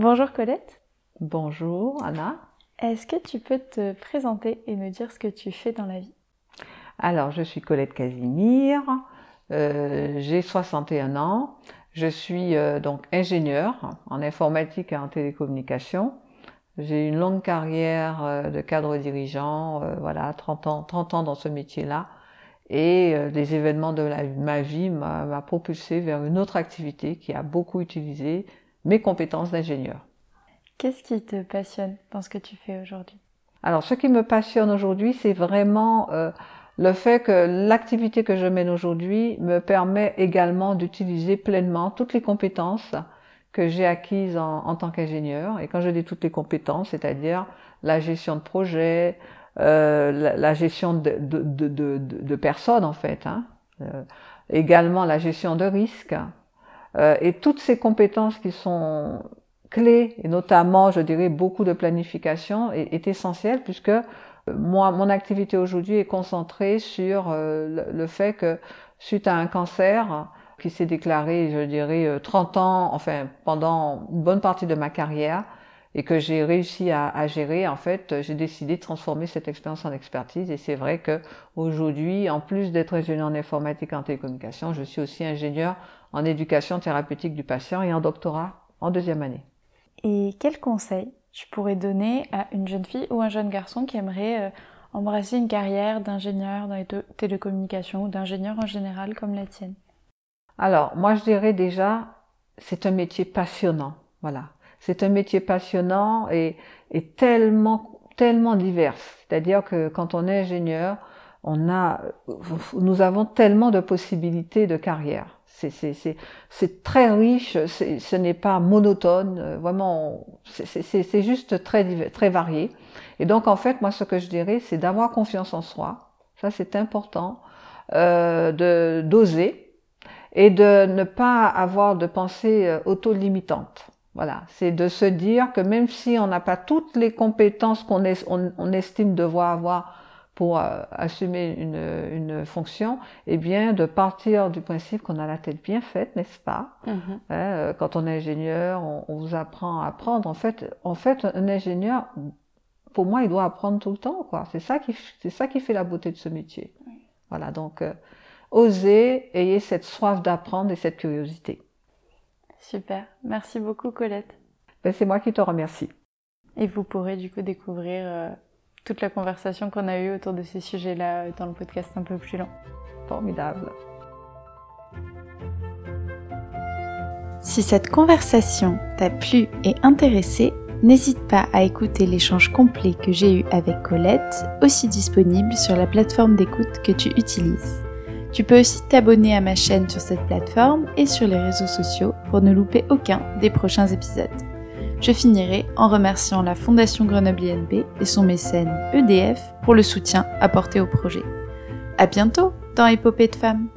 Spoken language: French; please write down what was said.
Bonjour Colette. Bonjour Anna. Est-ce que tu peux te présenter et nous dire ce que tu fais dans la vie? Alors, je suis Colette Casimir, euh, j'ai 61 ans, je suis euh, donc ingénieure en informatique et en télécommunication. J'ai une longue carrière euh, de cadre dirigeant, voilà, 30 ans, 30 ans dans ce métier-là. Et les événements de ma vie m'a propulsé vers une autre activité qui a beaucoup utilisé mes compétences d'ingénieur. Qu'est-ce qui te passionne dans ce que tu fais aujourd'hui? Alors, ce qui me passionne aujourd'hui, c'est vraiment euh, le fait que l'activité que je mène aujourd'hui me permet également d'utiliser pleinement toutes les compétences que j'ai acquises en, tant qu'ingénieur. Et quand je dis toutes les compétences, c'est-à-dire la gestion de projet, euh, la, gestion de, de, personnes en fait, hein, euh, également la gestion de risques, et toutes ces compétences qui sont clé, et notamment, je dirais, beaucoup de planification, est, essentielle puisque euh, moi, mon activité aujourd'hui est concentrée sur euh, le, fait que suite à un cancer qui s'est déclaré, je dirais, 30 euh, ans, enfin, pendant une bonne partie de ma carrière, et que j'ai réussi à, à, gérer, en fait, j'ai décidé de transformer cette expérience en expertise. Et c'est vrai que aujourd'hui, en plus d'être ingénieur en informatique et en télécommunication, je suis aussi ingénieur en éducation thérapeutique du patient et en doctorat en deuxième année. Et quel conseil tu pourrais donner à une jeune fille ou un jeune garçon qui aimerait euh, embrasser une carrière d'ingénieur dans les télécommunications ou d'ingénieur en général comme la tienne? Alors, moi je dirais déjà, c'est un métier passionnant. Voilà. C'est un métier passionnant et, et tellement, tellement divers. C'est-à-dire que quand on est ingénieur, on a, nous avons tellement de possibilités de carrière. C'est très riche, ce n'est pas monotone, euh, vraiment, c'est juste très, très varié. Et donc, en fait, moi, ce que je dirais, c'est d'avoir confiance en soi. Ça, c'est important. Euh, de d'oser et de ne pas avoir de pensée euh, auto-limitante. Voilà, c'est de se dire que même si on n'a pas toutes les compétences qu'on on estime devoir avoir pour euh, assumer une, une, fonction, eh bien, de partir du principe qu'on a la tête bien faite, n'est-ce pas? Mm-hmm. hein, euh, Quand on est ingénieur, on, vous apprend à apprendre. En fait, en fait, un ingénieur, pour moi, il doit apprendre tout le temps, quoi. C'est ça qui, c'est ça qui fait la beauté de ce métier. Voilà, donc, euh, osez, ayez cette soif d'apprendre et cette curiosité. Super, merci beaucoup, Colette. Ben, c'est moi qui te remercie. Et vous pourrez du coup découvrir toute la conversation qu'on a eue autour de ces sujets-là dans le podcast un peu plus long. Formidable. Si cette conversation t'a plu et intéressé, n'hésite pas à écouter l'échange complet que j'ai eu avec Colette, aussi disponible sur la plateforme d'écoute que tu utilises. Tu peux aussi t'abonner à ma chaîne sur cette plateforme et sur les réseaux sociaux pour ne louper aucun des prochains épisodes. Je finirai en remerciant la Fondation Grenoble INP et son mécène EDF pour le soutien apporté au projet. À bientôt dans Épopée de femmes!